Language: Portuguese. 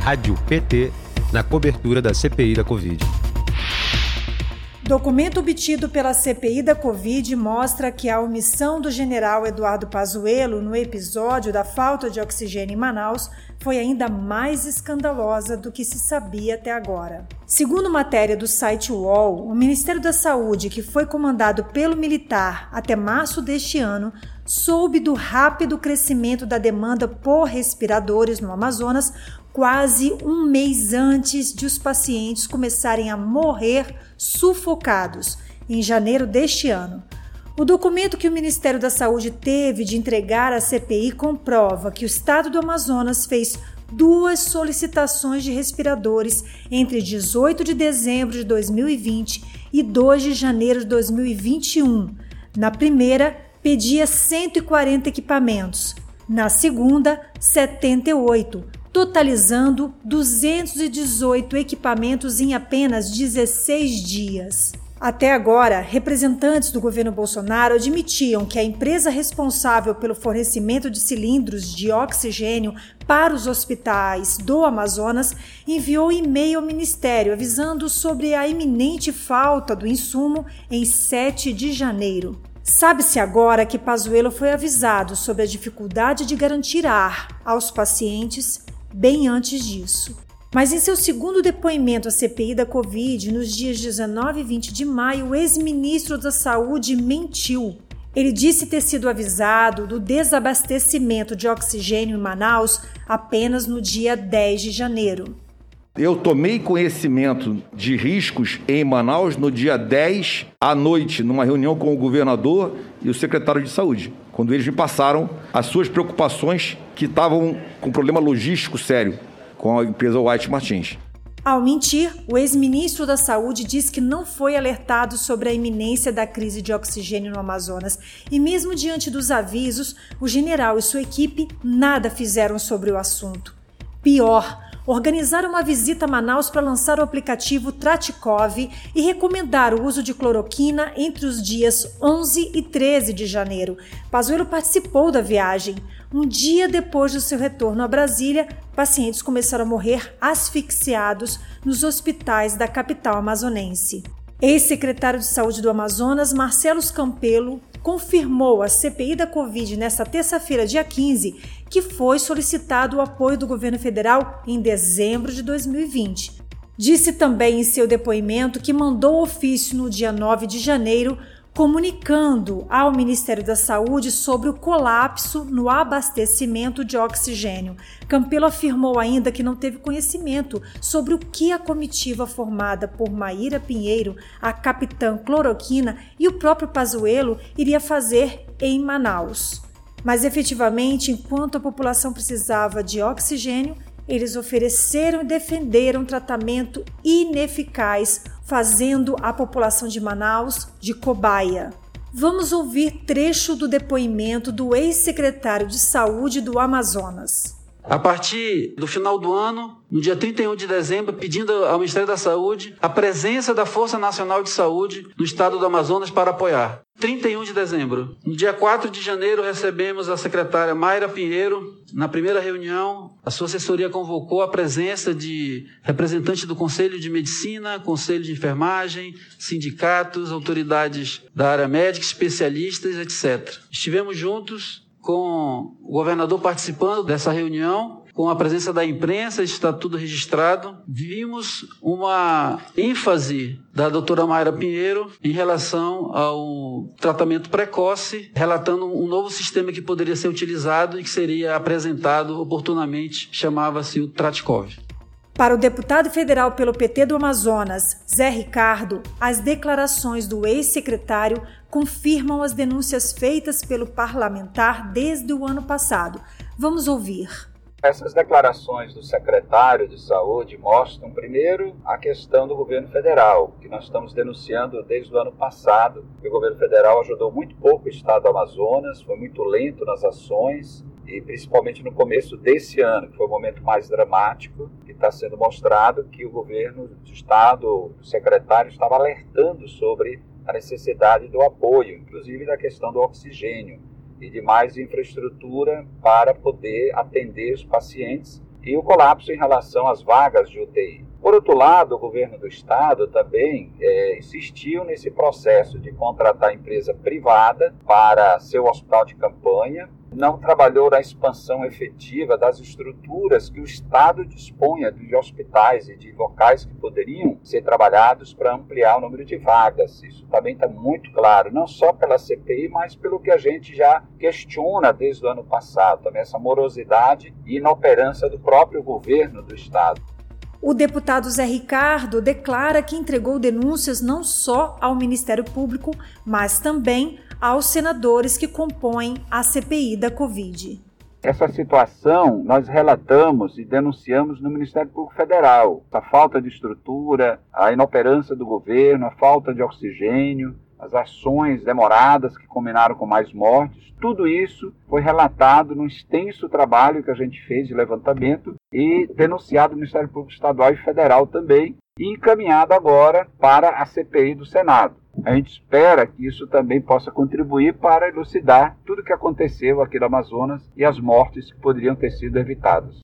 Rádio PT na cobertura da CPI da Covid. Documento obtido pela CPI da Covid mostra que a omissão do general Eduardo Pazuello no episódio da falta de oxigênio em Manaus foi ainda mais escandalosa do que se sabia até agora. Segundo matéria do site UOL, o Ministério da Saúde, que foi comandado pelo militar até março deste ano, soube do rápido crescimento da demanda por respiradores no Amazonas quase um mês antes de os pacientes começarem a morrer sufocados, em janeiro deste ano. O documento que o Ministério da Saúde teve de entregar à CPI comprova que o estado do Amazonas fez duas solicitações de respiradores entre 18 de dezembro de 2020 e 2 de janeiro de 2021. Na primeira, pedia 140 equipamentos, na segunda, 78, totalizando 218 equipamentos em apenas 16 dias. Até agora, representantes do governo Bolsonaro admitiam que a empresa responsável pelo fornecimento de cilindros de oxigênio para os hospitais do Amazonas enviou e-mail ao ministério avisando sobre a iminente falta do insumo em 7 de janeiro. Sabe-se agora que Pazuello foi avisado sobre a dificuldade de garantir ar aos pacientes bem antes disso. Mas em seu segundo depoimento à CPI da Covid, nos dias 19 e 20 de maio, o ex-ministro da Saúde mentiu. Ele disse ter sido avisado do desabastecimento de oxigênio em Manaus apenas no dia 10 de janeiro. Eu tomei conhecimento de riscos em Manaus no dia 10 à noite, numa reunião com o governador e o secretário de saúde, quando eles me passaram as suas preocupações que estavam com problema logístico sério com a empresa White Martins. Ao mentir, o ex-ministro da Saúde diz que não foi alertado sobre a iminência da crise de oxigênio no Amazonas e, mesmo diante dos avisos, o general e sua equipe nada fizeram sobre o assunto. Pior, organizar uma visita a Manaus para lançar o aplicativo Tratikov e recomendar o uso de cloroquina entre os dias 11 e 13 de janeiro. Pazuello participou da viagem. Um dia depois do seu retorno a Brasília, pacientes começaram a morrer asfixiados nos hospitais da capital amazonense. Ex-secretário de Saúde do Amazonas, Marcelo Campelo, confirmou à CPI da Covid nesta terça-feira, dia 15, que foi solicitado o apoio do governo federal em dezembro de 2020. Disse também em seu depoimento que mandou ofício no dia 9 de janeiro comunicando ao Ministério da Saúde sobre o colapso no abastecimento de oxigênio. Campelo afirmou ainda que não teve conhecimento sobre o que a comitiva formada por Maíra Pinheiro, a capitã Cloroquina e o próprio Pazuello iria fazer em Manaus. Mas efetivamente, enquanto a população precisava de oxigênio, eles ofereceram e defenderam tratamento ineficaz, fazendo a população de Manaus de cobaia. Vamos ouvir trecho do depoimento do ex-secretário de Saúde do Amazonas. A partir do final do ano, no dia 31 de dezembro, pedindo ao Ministério da Saúde a presença da Força Nacional de Saúde no estado do Amazonas para apoiar. 31 de dezembro. No dia 4 de janeiro, recebemos a secretária Mayra Pinheiro. Na primeira reunião, a sua assessoria convocou a presença de representantes do Conselho de Medicina, Conselho de Enfermagem, sindicatos, autoridades da área médica, especialistas, etc. Estivemos juntos com o governador participando dessa reunião, com a presença da imprensa, está tudo registrado. Vimos uma ênfase da doutora Mayra Pinheiro em relação ao tratamento precoce, relatando um novo sistema que poderia ser utilizado e que seria apresentado oportunamente, chamava-se o Tratkov. Para o deputado federal pelo PT do Amazonas, Zé Ricardo, as declarações do ex-secretário confirmam as denúncias feitas pelo parlamentar desde o ano passado. Vamos ouvir. Essas declarações do secretário de Saúde mostram, primeiro, a questão do governo federal, que nós estamos denunciando desde o ano passado, que o governo federal ajudou muito pouco o estado do Amazonas, foi muito lento nas ações, e principalmente no começo desse ano, que foi o momento mais dramático, que está sendo mostrado que o governo do estado, o secretário, estava alertando sobre a necessidade do apoio, inclusive da questão do oxigênio e de mais infraestrutura para poder atender os pacientes e o colapso em relação às vagas de UTI. Por outro lado, o governo do estado também é, insistiu nesse processo de contratar empresa privada para seu hospital de campanha, não trabalhou na expansão efetiva das estruturas que o Estado disponha de hospitais e de locais que poderiam ser trabalhados para ampliar o número de vagas. Isso também está muito claro, não só pela CPI, mas pelo que a gente já questiona desde o ano passado, também essa morosidade e inoperância do próprio governo do Estado. O deputado Zé Ricardo declara que entregou denúncias não só ao Ministério Público, mas também aos senadores que compõem a CPI da Covid. Essa situação nós relatamos e denunciamos no Ministério Público Federal. A falta de estrutura, a inoperância do governo, a falta de oxigênio, as ações demoradas que combinaram com mais mortes, tudo isso foi relatado no extenso trabalho que a gente fez de levantamento e denunciado no Ministério Público Estadual e Federal também, e encaminhado agora para a CPI do Senado. A gente espera que isso também possa contribuir para elucidar tudo o que aconteceu aqui no Amazonas e as mortes que poderiam ter sido evitadas.